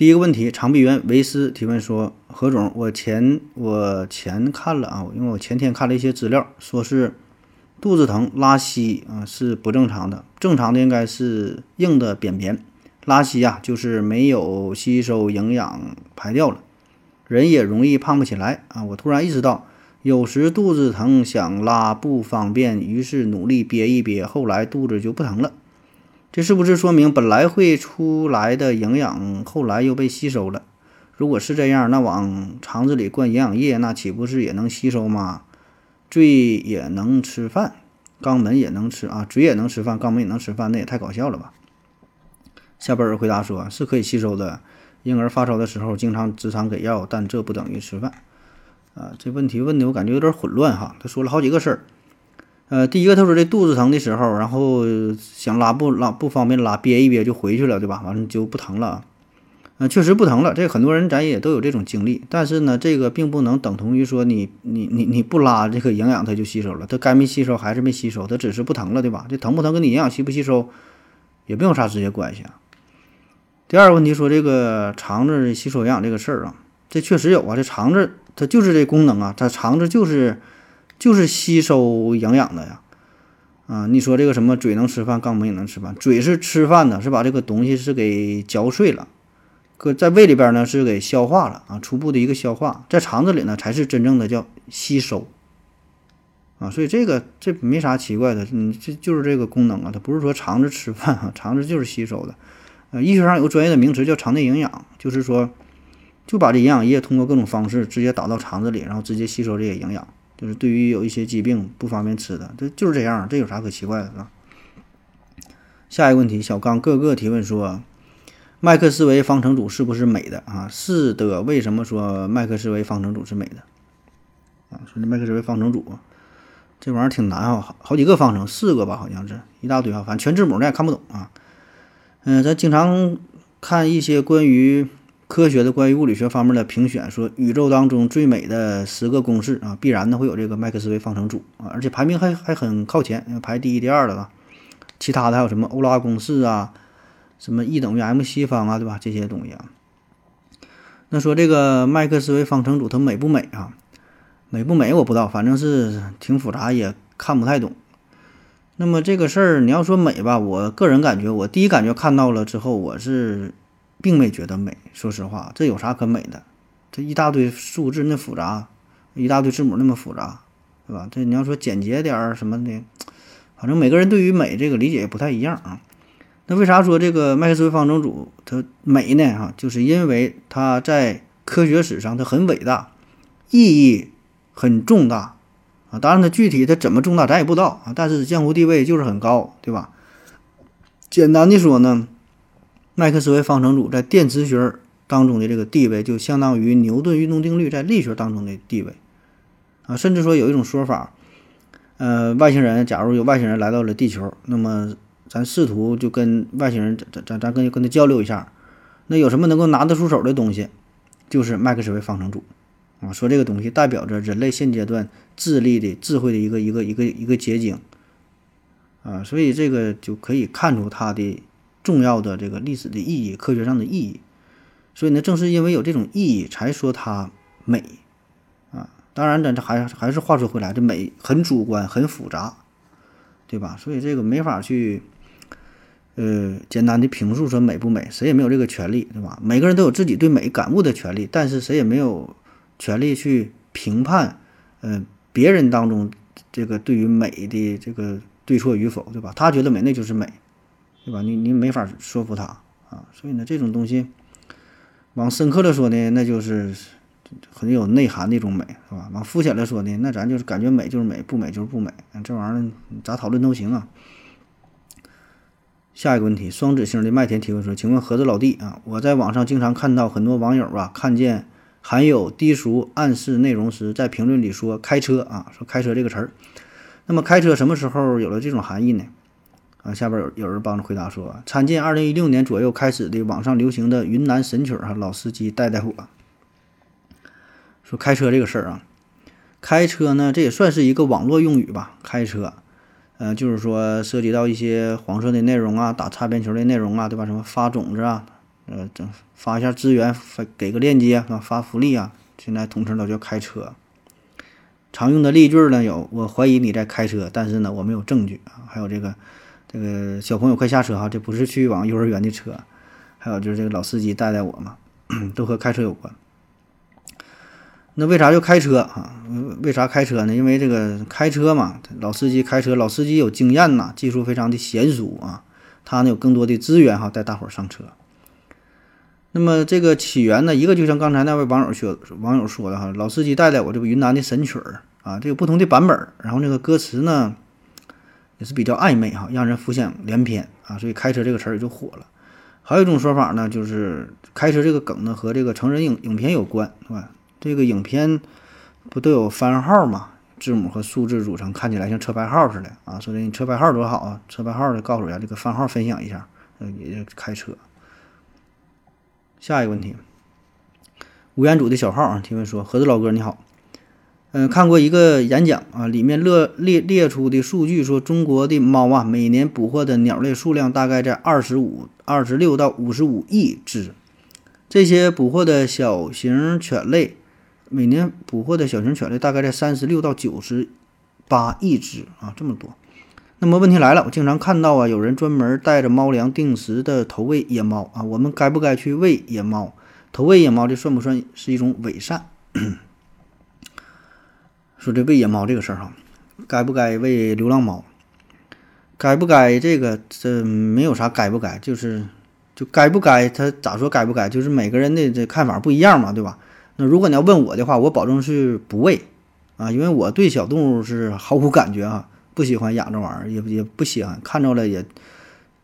第一个问题，长臂猿维斯提问说：“何总，我前我前看了啊，因为我前天看了一些资料，说是肚子疼拉稀啊是不正常的，正常的应该是硬的便便，拉稀呀就是没有吸收营养排掉了，人也容易胖不起来啊。我突然意识到。”有时肚子疼，想拉不方便，于是努力憋一憋，后来肚子就不疼了。这是不是说明本来会出来的营养，后来又被吸收了？如果是这样，那往肠子里灌营养液，那岂不是也能吸收吗？嘴也能吃饭，肛门也能吃啊，嘴也能吃饭，肛门也能吃饭，那也太搞笑了吧？下边人回答说：是可以吸收的。婴儿发烧的时候，经常直肠给药，但这不等于吃饭。啊，这问题问的我感觉有点混乱哈。他说了好几个事儿，呃，第一个他说这肚子疼的时候，然后想拉不拉不方便拉，憋一憋就回去了，对吧？完了就不疼了，嗯，确实不疼了。这很多人咱也都有这种经历，但是呢，这个并不能等同于说你你你你不拉这个营养它就吸收了，它该没吸收还是没吸收，它只是不疼了，对吧？这疼不疼跟你营养吸不吸收也没有啥直接关系啊。第二个问题说这个肠子吸收营养这个事儿啊，这确实有啊，这肠子。它就是这功能啊，它肠子就是就是吸收营养的呀，啊，你说这个什么嘴能吃饭，肛门也能吃饭，嘴是吃饭的，是把这个东西是给嚼碎了，搁在胃里边呢是给消化了啊，初步的一个消化，在肠子里呢才是真正的叫吸收，啊，所以这个这没啥奇怪的，嗯，这就是这个功能啊，它不是说肠子吃饭啊，肠子就是吸收的，呃，医学上有个专业的名词叫肠内营养，就是说。就把这营养液通过各种方式直接打到肠子里，然后直接吸收这些营养，就是对于有一些疾病不方便吃的，这就是这样，这有啥可奇怪的？啊？下一个问题，小刚各个提问说，麦克斯韦方程组是不是美的啊？是的，为什么说麦克斯韦方程组是美的？啊，说这麦克斯韦方程组这玩意儿挺难啊，好几个方程，四个吧，好像是一大堆啊，反正全字母咱也看不懂啊。嗯，咱经常看一些关于。科学的关于物理学方面的评选说，宇宙当中最美的十个公式啊，必然呢会有这个麦克斯韦方程组啊，而且排名还还很靠前，排第一、第二的了。其他的还有什么欧拉公式啊，什么 E 等于 mc 方啊，对吧？这些东西啊。那说这个麦克斯韦方程组它美不美啊？美不美我不知道，反正是挺复杂，也看不太懂。那么这个事儿你要说美吧，我个人感觉，我第一感觉看到了之后，我是。并没觉得美，说实话，这有啥可美的？这一大堆数字那复杂，一大堆字母那么复杂，对吧？这你要说简洁点儿什么的，反正每个人对于美这个理解也不太一样啊。那为啥说这个麦克斯韦方程组它美呢？哈，就是因为它在科学史上它很伟大，意义很重大啊。当然它具体它怎么重大咱也不知道啊，但是江湖地位就是很高，对吧？简单的说呢。麦克斯韦方程组在电磁学当中的这个地位，就相当于牛顿运动定律在力学当中的地位啊。甚至说有一种说法，呃，外星人，假如有外星人来到了地球，那么咱试图就跟外星人，咱咱咱跟跟他交流一下，那有什么能够拿得出手的东西，就是麦克斯韦方程组啊。说这个东西代表着人类现阶段智力的智慧的一个一个一个一个结晶啊，所以这个就可以看出它的。重要的这个历史的意义，科学上的意义，所以呢，正是因为有这种意义，才说它美啊。当然，咱这还还是话说回来，这美很主观，很复杂，对吧？所以这个没法去呃简单的评述说美不美，谁也没有这个权利，对吧？每个人都有自己对美感悟的权利，但是谁也没有权利去评判呃别人当中这个对于美的这个对错与否，对吧？他觉得美，那就是美。对吧？你你没法说服他啊，所以呢，这种东西往深刻的说呢，那就是很有内涵的一种美，是吧？往肤浅的说呢，那咱就是感觉美就是美，不美就是不美，这玩意儿咋讨论都行啊。下一个问题，双子星的麦田提问说：“请问盒子老弟啊，我在网上经常看到很多网友啊，看见含有低俗暗示内容时，在评论里说“开车”啊，说“开车”这个词儿。那么“开车”什么时候有了这种含义呢？啊，下边有有人帮着回答说，参见二零一六年左右开始的网上流行的云南神曲儿哈，老司机带带我。说开车这个事儿啊，开车呢，这也算是一个网络用语吧。开车，呃，就是说涉及到一些黄色的内容啊，打擦边球的内容啊，对吧？什么发种子啊，呃，整发一下资源，发给个链接啊，发福利啊，现在统称都叫开车。常用的例句呢有：我怀疑你在开车，但是呢我没有证据啊。还有这个这个小朋友快下车哈，这不是去往幼儿园的车。还有就是这个老司机带带我嘛，都和开车有关。那为啥就开车啊？为啥开车呢？因为这个开车嘛，老司机开车，老司机有经验呐，技术非常的娴熟啊，他呢有更多的资源哈，带大伙儿上车。那么这个起源呢，一个就像刚才那位网友说，网友说的哈，老司机带带我，这不云南的神曲儿啊，这个不同的版本，然后那个歌词呢也是比较暧昧哈，让人浮想联翩啊，所以开车这个词儿也就火了。还有一种说法呢，就是开车这个梗呢和这个成人影影片有关，是吧？这个影片不都有番号嘛？字母和数字组成，看起来像车牌号似的啊！说的你车牌号多好啊！车牌号的告诉一下，这个番号分享一下，呃，也就开车。下一个问题，吴彦祖的小号啊，提问说：盒子老哥你好，嗯，看过一个演讲啊，里面列列列出的数据说，中国的猫啊，每年捕获的鸟类数量大概在二十五、二十六到五十五亿只，这些捕获的小型犬类。每年捕获的小型犬类大概在三十六到九十八亿只啊，这么多。那么问题来了，我经常看到啊，有人专门带着猫粮定时的投喂野猫啊，我们该不该去喂野猫？投喂野猫这算不算是一种伪善？说这喂野猫这个事儿哈，该不该喂流浪猫？该不该这个这没有啥该不该，就是就该不该，他咋说该不该？就是每个人的这看法不一样嘛，对吧？那如果你要问我的话，我保证是不喂啊，因为我对小动物是毫无感觉啊，不喜欢养这玩意儿，也也不喜欢看着了，也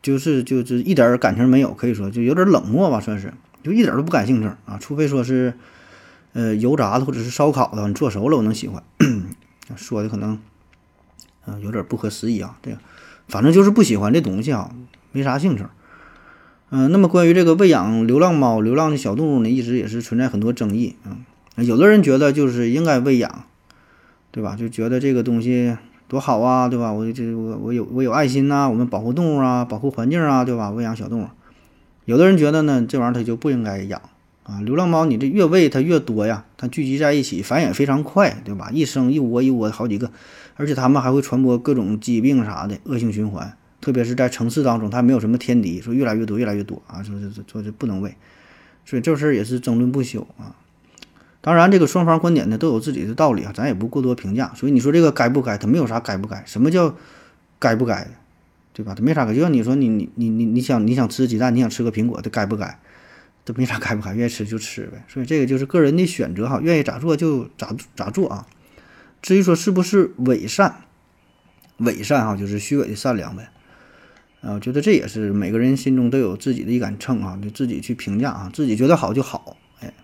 就是就是一点感情没有，可以说就有点冷漠吧，算是就一点都不感兴趣啊，除非说是呃油炸的或者是烧烤的，你做熟了我能喜欢，说的可能啊有点不合时宜啊，这个反正就是不喜欢这东西啊，没啥兴趣。嗯，那么关于这个喂养流浪猫、流浪的小动物呢，一直也是存在很多争议啊。有的人觉得就是应该喂养，对吧？就觉得这个东西多好啊，对吧？我这我我有我有爱心呐，我们保护动物啊，保护环境啊，对吧？喂养小动物。有的人觉得呢，这玩意儿它就不应该养啊。流浪猫你这越喂它越多呀，它聚集在一起繁衍非常快，对吧？一生一窝一窝好几个，而且它们还会传播各种疾病啥的，恶性循环。特别是在城市当中，它没有什么天敌，说越来越多，越来越多啊，说说说这不能喂，所以这事儿也是争论不休啊。当然，这个双方观点呢都有自己的道理啊，咱也不过多评价。所以你说这个该不该，它没有啥该不该，什么叫该不该，对吧？它没啥该，就像你说你你你你你想你想吃鸡蛋，你想吃个苹果，它该不该？这没啥开不开，愿意吃就吃呗。所以这个就是个人的选择哈，愿意咋做就咋咋做啊。至于说是不是伪善，伪善哈就是虚伪的善良呗。啊，我觉得这也是每个人心中都有自己的一杆秤啊，就自己去评价啊，自己觉得好就好。哎，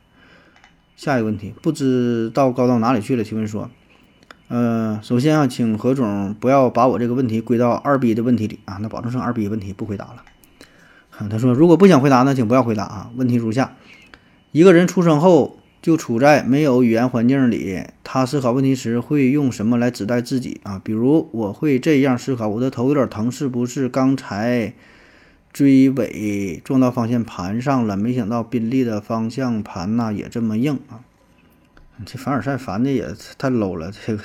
下一个问题，不知道高到哪里去了。提问说，呃，首先啊，请何总不要把我这个问题归到二逼的问题里啊，那保证剩二逼问题不回答了。他说，如果不想回答呢，请不要回答啊。问题如下：一个人出生后。就处在没有语言环境里，他思考问题时会用什么来指代自己啊？比如我会这样思考：我的头有点疼，是不是刚才追尾撞到方向盘上了？没想到宾利的方向盘呐也这么硬啊！这凡尔赛烦的也太 low 了，这个，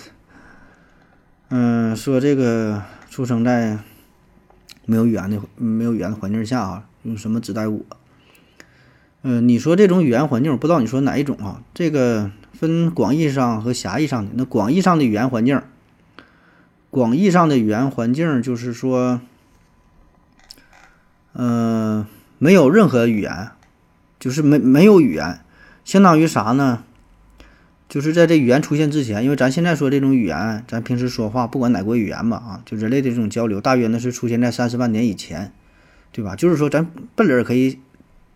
嗯，说这个出生在没有语言的没有语言的环境下啊，用什么指代我？嗯，你说这种语言环境，我不知道你说哪一种啊？这个分广义上和狭义上的。那广义上的语言环境，广义上的语言环境就是说，嗯，没有任何语言，就是没没有语言，相当于啥呢？就是在这语言出现之前，因为咱现在说这种语言，咱平时说话，不管哪国语言吧，啊，就人类的这种交流，大约呢是出现在三十万年以前，对吧？就是说咱笨人可以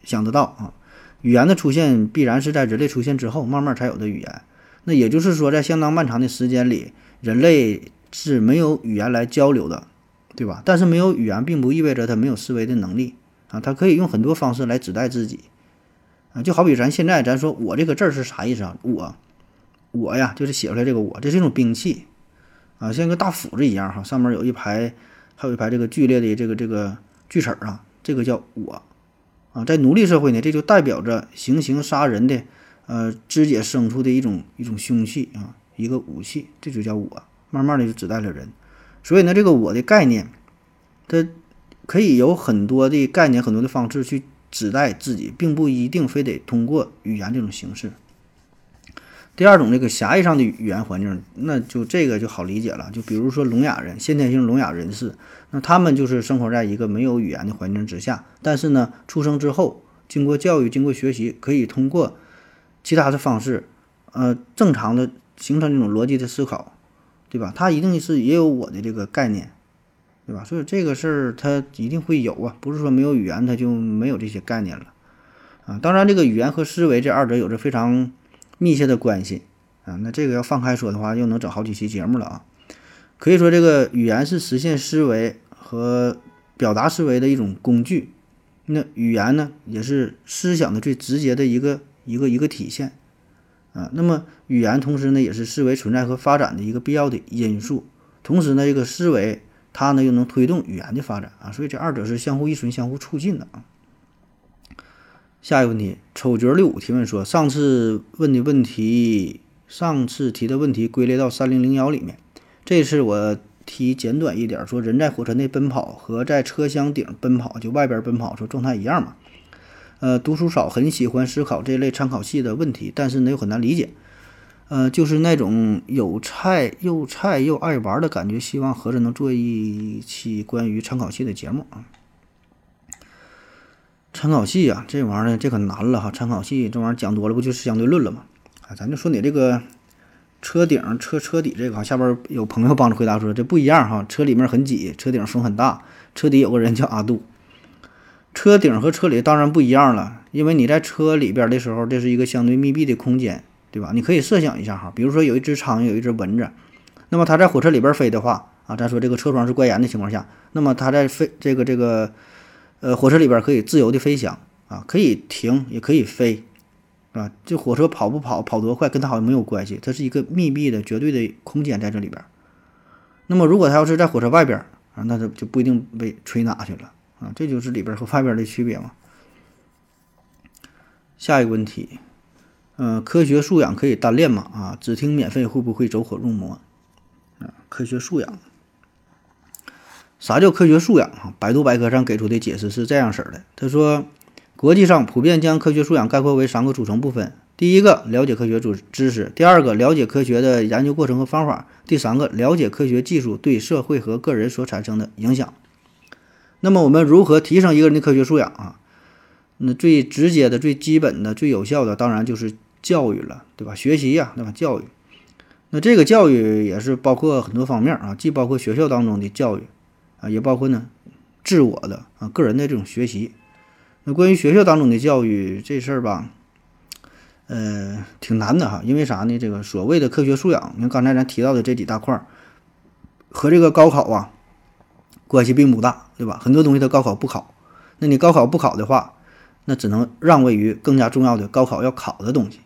想得到啊。语言的出现必然是在人类出现之后慢慢才有的语言。那也就是说，在相当漫长的时间里，人类是没有语言来交流的，对吧？但是没有语言，并不意味着他没有思维的能力啊，他可以用很多方式来指代自己啊，就好比咱现在咱说我这个字儿是啥意思啊？我，我呀，就是写出来这个我，这是一种兵器啊，像个大斧子一样哈，上面有一排，还有一排这个剧烈的这个这个锯齿啊，这个叫我啊，在奴隶社会呢，这就代表着行刑杀人的。呃，肢解牲畜的一种一种凶器啊，一个武器，这就叫我，慢慢的就指代了人。所以呢，这个我的概念，它可以有很多的概念，很多的方式去指代自己，并不一定非得通过语言这种形式。第二种，这个狭义上的语言环境，那就这个就好理解了。就比如说聋哑人，先天性聋哑人士，那他们就是生活在一个没有语言的环境之下，但是呢，出生之后，经过教育，经过学习，可以通过。其他的方式，呃，正常的形成这种逻辑的思考，对吧？他一定是也有我的这个概念，对吧？所以这个事儿他一定会有啊，不是说没有语言他就没有这些概念了啊。当然，这个语言和思维这二者有着非常密切的关系啊。那这个要放开说的话，又能整好几期节目了啊。可以说，这个语言是实现思维和表达思维的一种工具，那语言呢，也是思想的最直接的一个。一个一个体现，啊，那么语言同时呢也是思维存在和发展的一个必要的因素，同时呢这个思维它呢又能推动语言的发展啊，所以这二者是相互依存、相互促进的啊。下一个问题，丑角六五提问说，上次问的问题，上次提的问题归类到三零零幺里面，这次我提简短一点，说人在火车内奔跑和在车厢顶奔跑，就外边奔跑说状态一样嘛。呃，读书少，很喜欢思考这类参考系的问题，但是呢又很难理解。呃，就是那种有菜又菜又爱玩的感觉，希望合着能做一期关于参考系的节目啊。参考系啊，这玩意儿呢，这可难了哈。参考系这玩意儿讲多了，不就是相对论了吗？啊，咱就说你这个车顶、车车底这个哈，下边有朋友帮着回答说这不一样哈，车里面很挤，车顶风很大，车底有个人叫阿杜。车顶和车里当然不一样了，因为你在车里边的时候，这是一个相对密闭的空间，对吧？你可以设想一下哈，比如说有一只苍蝇，有一只蚊子，那么它在火车里边飞的话啊，咱说这个车窗是关严的情况下，那么它在飞这个这个呃火车里边可以自由的飞翔啊，可以停也可以飞，啊，这火车跑不跑跑多快跟它好像没有关系，它是一个密闭的绝对的空间在这里边。那么如果它要是在火车外边啊，那它就不一定被吹哪去了。啊，这就是里边和外边的区别嘛。下一个问题，嗯，科学素养可以单练吗？啊，只听免费会不会走火入魔？啊，科学素养，啥叫科学素养啊？百度百科上给出的解释是这样式儿的，他说，国际上普遍将科学素养概括为三个组成部分：第一个，了解科学知知识；第二个，了解科学的研究过程和方法；第三个，了解科学技术对社会和个人所产生的影响。那么我们如何提升一个人的科学素养啊？那最直接的、最基本的、最有效的，当然就是教育了，对吧？学习呀，对吧？教育。那这个教育也是包括很多方面啊，既包括学校当中的教育啊，也包括呢自我的啊个人的这种学习。那关于学校当中的教育这事儿吧，呃，挺难的哈，因为啥呢？这个所谓的科学素养，你看刚才咱提到的这几大块儿，和这个高考啊。关系并不大，对吧？很多东西它高考不考，那你高考不考的话，那只能让位于更加重要的高考要考的东西。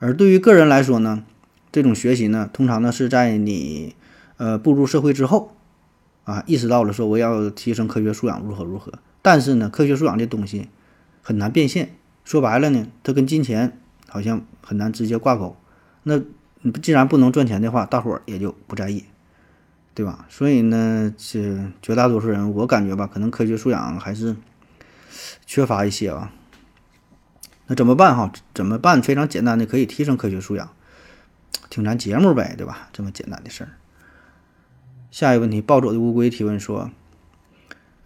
而对于个人来说呢，这种学习呢，通常呢是在你呃步入社会之后啊，意识到了说我要提升科学素养如何如何。但是呢，科学素养这东西很难变现，说白了呢，它跟金钱好像很难直接挂钩。那既然不能赚钱的话，大伙儿也就不在意。对吧？所以呢，这绝大多数人，我感觉吧，可能科学素养还是缺乏一些吧。那怎么办哈？怎么办？非常简单的，可以提升科学素养，听咱节目呗，对吧？这么简单的事儿。下一个问题，暴走的乌龟提问说：“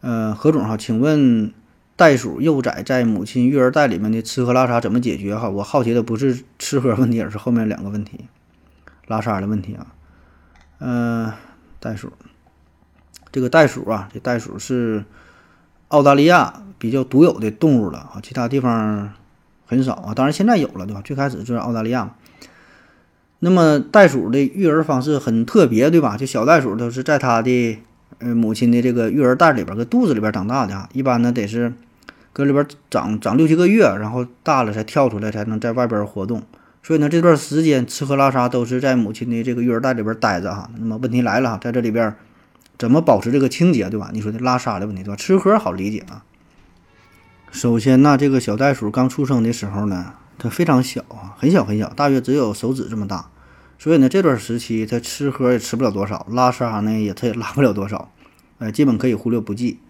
呃，何总哈，请问袋鼠幼崽在母亲育儿袋里面的吃喝拉撒怎么解决哈？我好奇的不是吃喝问题，而是后面两个问题，拉撒的问题啊。嗯。”袋鼠，这个袋鼠啊，这袋鼠是澳大利亚比较独有的动物了啊，其他地方很少啊。当然现在有了，对吧？最开始就是澳大利亚嘛。那么袋鼠的育儿方式很特别，对吧？就小袋鼠都是在它的呃母亲的这个育儿袋里边，搁肚子里边长大的啊。一般呢得是搁里边长长六七个月，然后大了才跳出来，才能在外边活动。所以呢，这段时间吃喝拉撒都是在母亲的这个育儿袋里边待着哈。那么问题来了哈，在这里边怎么保持这个清洁，对吧？你说的拉撒的问题，对吧？吃喝好理解啊。首先呢，这个小袋鼠刚出生的时候呢，它非常小啊，很小很小，大约只有手指这么大。所以呢，这段时期它吃喝也吃不了多少，拉撒呢也它也拉不了多少，呃，基本可以忽略不计。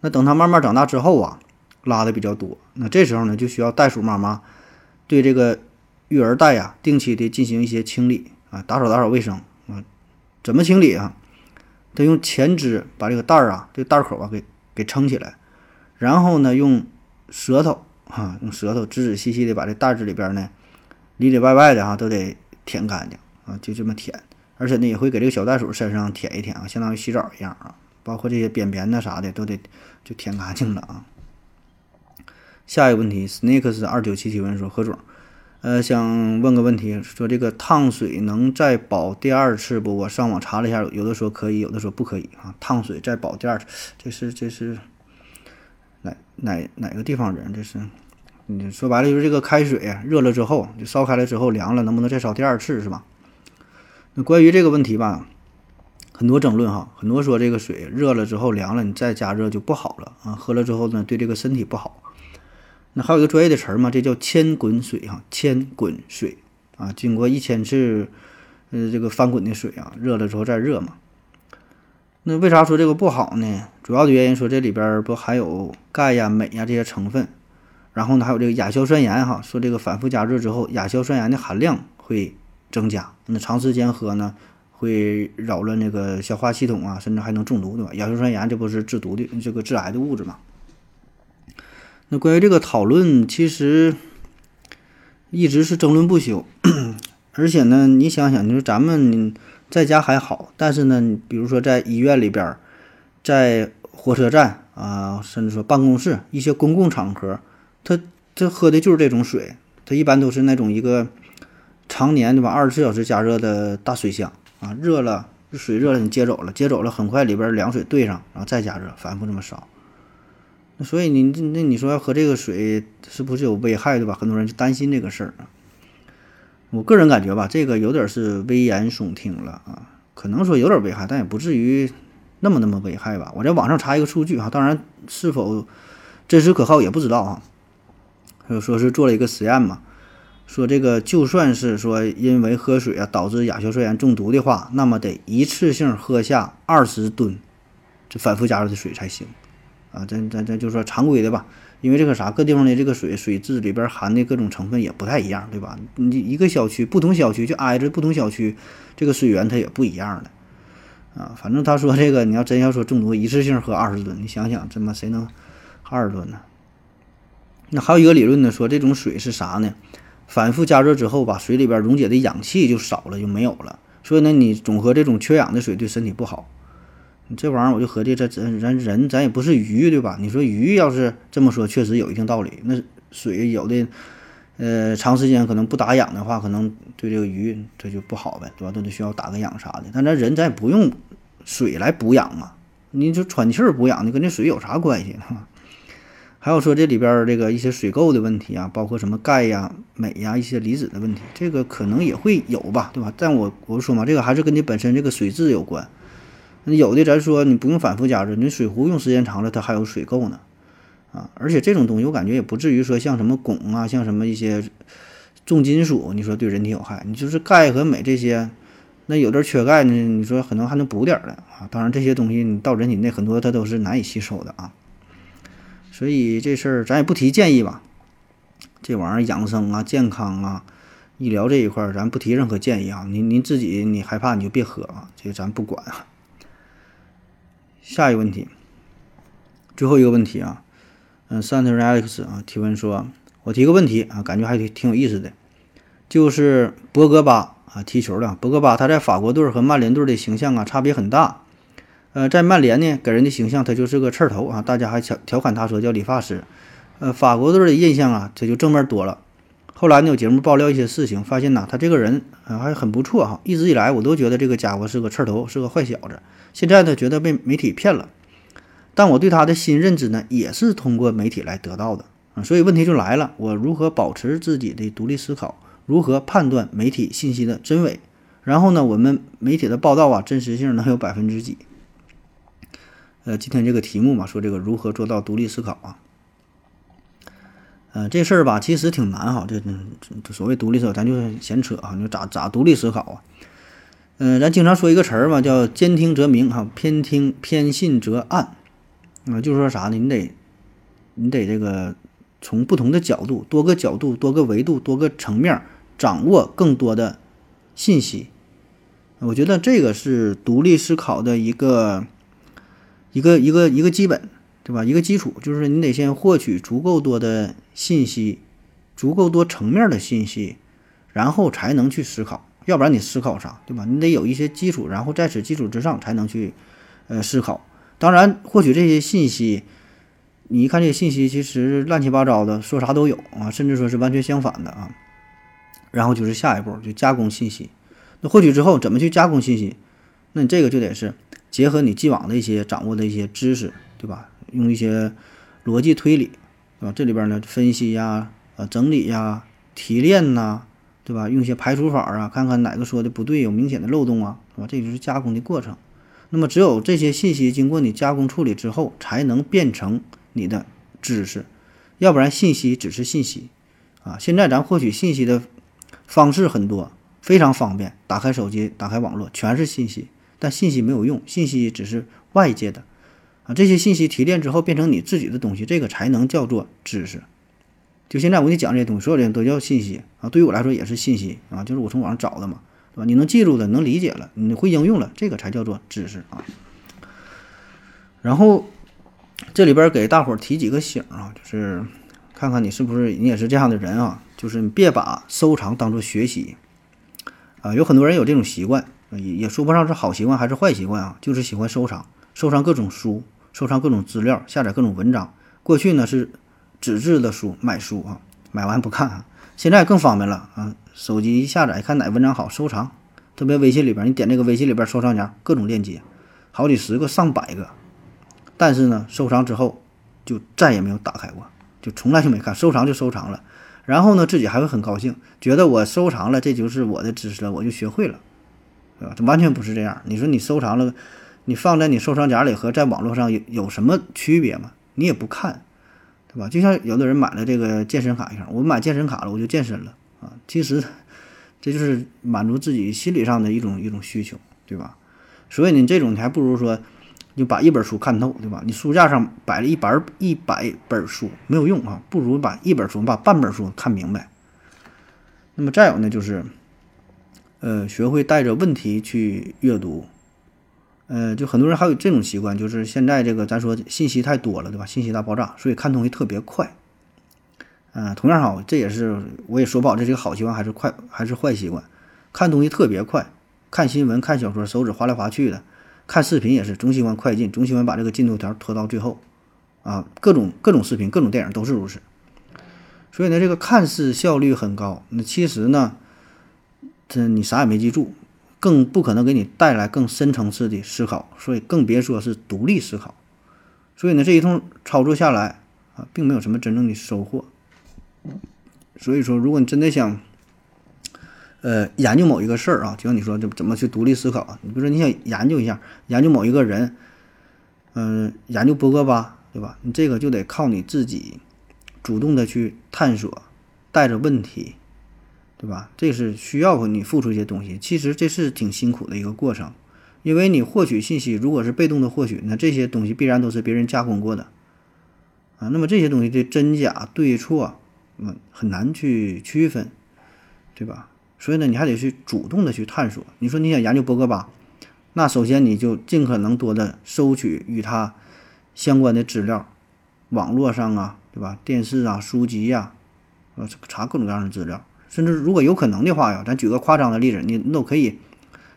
那等它慢慢长大之后啊，拉的比较多。那这时候呢，就需要袋鼠妈妈对这个育儿袋呀，定期的进行一些清理啊，打扫打扫卫生啊。怎么清理啊？得用前肢把这个袋儿啊，这袋口啊给给撑起来，然后呢，用舌头啊，用舌头仔仔细细的把这袋子里边呢，里里外外的哈都得舔干净。啊，就这么舔，而且呢也会给这个小袋鼠身上舔一舔啊，相当于洗澡一样啊，包括这些便便呐啥的都得就舔干净了啊。下一个问题，snakes 二九七提问说何总，呃，想问个问题，说这个烫水能再保第二次不？我上网查了一下，有的说可以，有的说不可以啊。烫水再保第二次，这是这是哪哪哪个地方人？这是，你说白了就是这个开水热了之后就烧开了之后凉了，能不能再烧第二次是吧？那关于这个问题吧，很多争论哈，很多说这个水热了之后凉了，你再加热就不好了啊，喝了之后呢，对这个身体不好。那还有一个专业的词儿嘛，这叫千滚水哈，千滚水啊，经过一千次呃这个翻滚的水啊，热了之后再热嘛。那为啥说这个不好呢？主要的原因说这里边不含有钙呀、镁呀这些成分，然后呢还有这个亚硝酸盐哈，说这个反复加热之后，亚硝酸盐的含量会。增加，那长时间喝呢，会扰乱那个消化系统啊，甚至还能中毒，对吧？亚硝酸盐这不是致毒的，这个致癌的物质嘛？那关于这个讨论，其实一直是争论不休。而且呢，你想想，你说咱们在家还好，但是呢，比如说在医院里边，在火车站啊，甚至说办公室一些公共场合，他他喝的就是这种水，他一般都是那种一个。常年对吧？二十四小时加热的大水箱啊，热了水热了，你接走了，接走了，很快里边凉水兑上，然后再加热，反复这么烧。那所以你那你说要喝这个水是不是有危害对吧？很多人就担心这个事儿啊。我个人感觉吧，这个有点是危言耸听了啊，可能说有点危害，但也不至于那么那么危害吧。我在网上查一个数据哈，当然是否真实可靠也不知道啊。就说是做了一个实验嘛。说这个就算是说因为喝水啊导致亚硝酸盐中毒的话，那么得一次性喝下二十吨这反复加热的水才行啊！咱咱咱就说常规的吧，因为这个啥，各地方的这个水水质里边含的各种成分也不太一样，对吧？你一个小区不同小区就挨着不同小区，这个水源它也不一样的啊。反正他说这个你要真要说中毒，一次性喝二十吨，你想想，这么谁能二十吨呢？那还有一个理论呢，说这种水是啥呢？反复加热之后，把水里边溶解的氧气就少了，就没有了。所以呢，你总喝这种缺氧的水对身体不好。你这玩意儿，我就合计，这咱咱人咱也不是鱼，对吧？你说鱼要是这么说，确实有一定道理。那水有的，呃，长时间可能不打氧的话，可能对这个鱼这就不好呗，对吧？都得需要打个氧啥的。但咱人咱也不用水来补氧啊，你就喘气儿补氧，你跟这水有啥关系呢？还有说这里边这个一些水垢的问题啊，包括什么钙呀、镁呀、一些离子的问题，这个可能也会有吧，对吧？但我我说嘛，这个还是跟你本身这个水质有关。那有的咱说你不用反复加热，你水壶用时间长了它还有水垢呢，啊，而且这种东西我感觉也不至于说像什么汞啊，像什么一些重金属，你说对人体有害？你就是钙和镁这些，那有的缺钙呢，你说可能还能补点儿的啊。当然这些东西你到人体内很多它都是难以吸收的啊。所以这事儿咱也不提建议吧，这玩意儿养生啊、健康啊、医疗这一块儿咱不提任何建议啊。您您自己你害怕你就别喝啊，这个咱不管啊。下一个问题，最后一个问题啊，嗯 s a n t Alex 啊提问说，我提个问题啊，感觉还挺挺有意思的，就是博格巴啊踢球的博格巴他在法国队和曼联队的形象啊差别很大。呃，在曼联呢，给人的形象他就是个刺头啊，大家还调调侃他说叫理发师。呃，法国队的印象啊，这就正面多了。后来呢，有节目爆料一些事情，发现呐，他这个人啊还很不错哈。一直以来我都觉得这个家伙是个刺头，是个坏小子。现在呢，觉得被媒体骗了。但我对他的新认知呢，也是通过媒体来得到的啊。所以问题就来了，我如何保持自己的独立思考？如何判断媒体信息的真伪？然后呢，我们媒体的报道啊，真实性能有百分之几？呃，今天这个题目嘛，说这个如何做到独立思考啊？呃，这事儿吧，其实挺难哈。这这所谓独立思考，咱就闲扯啊。你说咋咋独立思考啊？嗯，咱经常说一个词儿嘛，叫兼听则明哈，偏听偏信则暗。啊，就是说啥呢？你得你得这个从不同的角度、多个角度、多个维度、多个层面掌握更多的信息。我觉得这个是独立思考的一个一个一个一个基本。对吧？一个基础就是你得先获取足够多的信息，足够多层面的信息，然后才能去思考。要不然你思考啥？对吧？你得有一些基础，然后在此基础之上才能去呃思考。当然，获取这些信息，你一看这些信息其实乱七八糟的，说啥都有啊，甚至说是完全相反的啊。然后就是下一步就加工信息。那获取之后怎么去加工信息？那你这个就得是结合你既往的一些掌握的一些知识，对吧？用一些逻辑推理，对吧？这里边呢，分析呀、呃，整理呀、提炼呐，对吧？用一些排除法啊，看看哪个说的不对，有明显的漏洞啊，是吧？这就是加工的过程。那么，只有这些信息经过你加工处理之后，才能变成你的知识，要不然信息只是信息啊。现在咱获取信息的方式很多，非常方便，打开手机，打开网络，全是信息，但信息没有用，信息只是外界的。啊，这些信息提炼之后变成你自己的东西，这个才能叫做知识。就现在我给你讲这些东西，所有人都叫信息啊。对于我来说也是信息啊，就是我从网上找的嘛，对吧？你能记住的，能理解了，你会应用了，这个才叫做知识啊。然后这里边给大伙提几个醒啊，就是看看你是不是你也是这样的人啊，就是你别把收藏当做学习啊。有很多人有这种习惯，也也说不上是好习惯还是坏习惯啊，就是喜欢收藏，收藏各种书。收藏各种资料，下载各种文章。过去呢是纸质的书，买书啊，买完不看啊。现在更方便了啊，手机一下载，看哪文章好收藏。特别微信里边，你点这个微信里边收藏夹，各种链接，好几十个、上百个。但是呢，收藏之后就再也没有打开过，就从来就没看。收藏就收藏了，然后呢，自己还会很高兴，觉得我收藏了，这就是我的知识了，我就学会了，对吧？这完全不是这样。你说你收藏了。你放在你收藏夹里和在网络上有有什么区别吗？你也不看，对吧？就像有的人买了这个健身卡一样，我买健身卡了，我就健身了啊。其实这就是满足自己心理上的一种一种需求，对吧？所以你这种你还不如说，就把一本书看透，对吧？你书架上摆了一百一百本书没有用啊，不如把一本书把半本书看明白。那么再有呢，就是呃，学会带着问题去阅读。呃，就很多人还有这种习惯，就是现在这个咱说信息太多了，对吧？信息大爆炸，所以看东西特别快。嗯，同样哈，这也是我也说不好，这是个好习惯还是快还是坏习惯？看东西特别快，看新闻、看小说，手指划来划去的；看视频也是，总喜欢快进，总喜欢把这个进度条拖到最后。啊，各种各种视频、各种电影都是如此。所以呢，这个看似效率很高，那其实呢，这你啥也没记住。更不可能给你带来更深层次的思考，所以更别说是独立思考。所以呢，这一通操作下来啊，并没有什么真正的收获。所以说，如果你真的想，呃，研究某一个事儿啊，就像你说，怎怎么去独立思考？你比如说你想研究一下，研究某一个人，嗯，研究博格巴，对吧？你这个就得靠你自己主动的去探索，带着问题。对吧？这是需要你付出一些东西，其实这是挺辛苦的一个过程，因为你获取信息如果是被动的获取，那这些东西必然都是别人加工过的啊。那么这些东西的真假对错，嗯，很难去区分，对吧？所以呢，你还得去主动的去探索。你说你想研究博格巴，那首先你就尽可能多的收取与他相关的资料，网络上啊，对吧？电视啊，书籍呀，呃，查各种各样的资料。甚至如果有可能的话呀，咱举个夸张的例子，你都可以，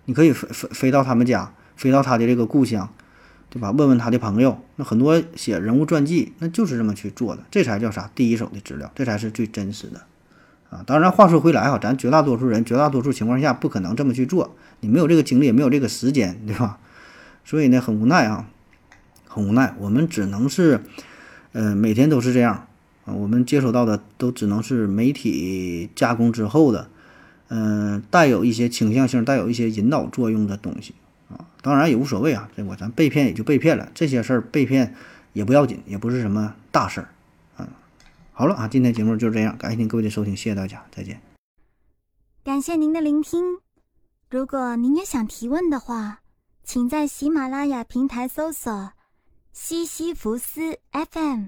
你可以飞飞飞到他们家，飞到他的这个故乡，对吧？问问他的朋友，那很多写人物传记，那就是这么去做的，这才叫啥？第一手的资料，这才是最真实的啊！当然，话说回来哈，咱绝大多数人，绝大多数情况下不可能这么去做，你没有这个精力，也没有这个时间，对吧？所以呢，很无奈啊，很无奈，我们只能是，呃，每天都是这样我们接收到的都只能是媒体加工之后的，嗯，带有一些倾向性、带有一些引导作用的东西。啊，当然也无所谓啊，这我咱被骗也就被骗了，这些事儿被骗也不要紧，也不是什么大事儿，啊，好了啊，今天节目就这样，感谢您各位的收听，谢谢大家，再见。感谢您的聆听，如果您也想提问的话，请在喜马拉雅平台搜索“西西弗斯 FM”，